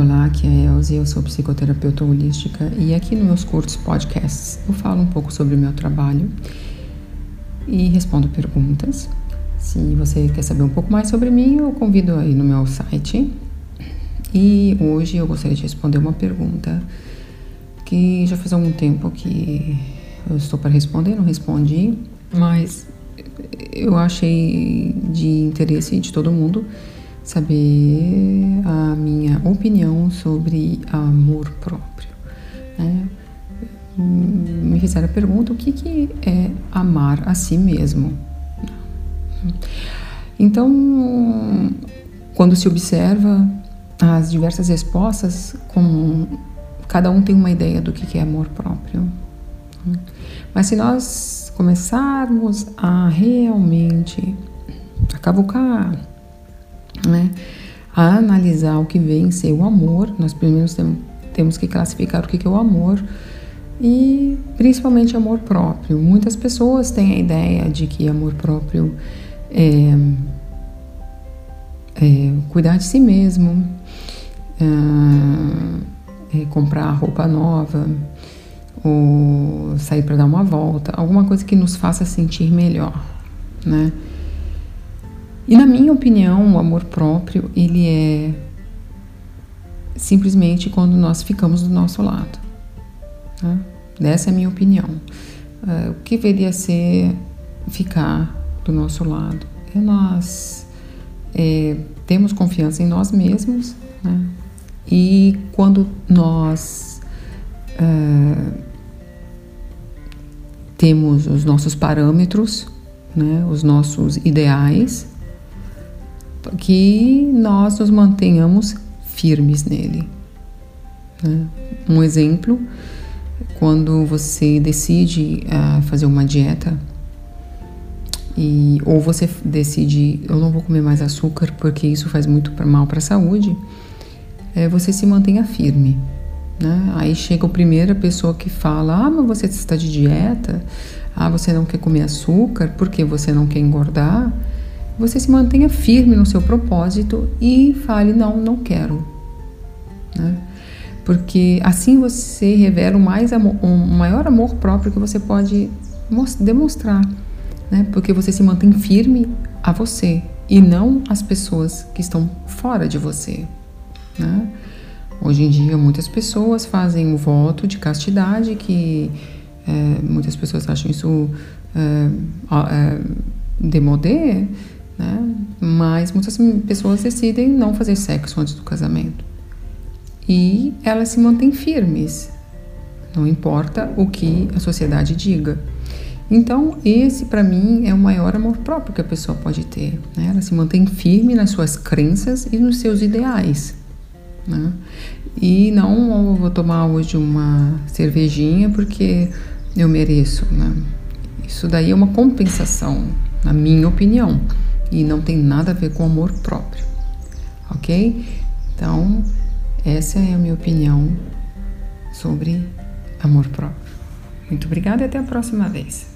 Olá, aqui é a Elze, eu sou psicoterapeuta holística e aqui nos meus curtos podcasts eu falo um pouco sobre o meu trabalho e respondo perguntas. Se você quer saber um pouco mais sobre mim, eu convido aí no meu site. E hoje eu gostaria de responder uma pergunta que já faz algum tempo que eu estou para responder, não respondi, mas eu achei de interesse de todo mundo saber a minha opinião sobre amor próprio. Né? Me fizeram a pergunta: o que, que é amar a si mesmo? Então, quando se observa as diversas respostas, com, cada um tem uma ideia do que, que é amor próprio. Mas se nós começarmos a realmente a cavucar né, a analisar o que vem ser o amor, nós primeiro temos que classificar o que é o amor e principalmente amor próprio. Muitas pessoas têm a ideia de que amor próprio é, é cuidar de si mesmo, é, é comprar roupa nova, ou sair para dar uma volta, alguma coisa que nos faça sentir melhor, né? E na minha opinião, o amor próprio, ele é simplesmente quando nós ficamos do nosso lado. Né? Essa é a minha opinião. Uh, o que deveria ser ficar do nosso lado? É nós é, temos confiança em nós mesmos, né? E quando nós uh, temos os nossos parâmetros, né? Os nossos ideais, que nós nos mantenhamos firmes nele. Né? Um exemplo, quando você decide uh, fazer uma dieta e ou você decide eu não vou comer mais açúcar porque isso faz muito mal para a saúde, é, você se mantenha firme. Né? Aí chega a primeira pessoa que fala: Ah, mas você está de dieta? Ah, você não quer comer açúcar porque você não quer engordar? Você se mantenha firme no seu propósito e fale: não, não quero. Né? Porque assim você revela o, mais amor, um maior amor próprio que você pode demonstrar. Né? Porque você se mantém firme a você e não as pessoas que estão fora de você. Né? Hoje em dia, muitas pessoas fazem o voto de castidade, que é, muitas pessoas acham isso é, é, demodé, né? Mas muitas pessoas decidem não fazer sexo antes do casamento. E elas se mantêm firmes, não importa o que a sociedade diga. Então, esse para mim é o maior amor próprio que a pessoa pode ter. Né? Ela se mantém firme nas suas crenças e nos seus ideais. Né? E não vou tomar hoje uma cervejinha porque eu mereço. Né? Isso daí é uma compensação, na minha opinião e não tem nada a ver com amor próprio, ok? Então, essa é a minha opinião sobre amor próprio. Muito obrigada e até a próxima vez.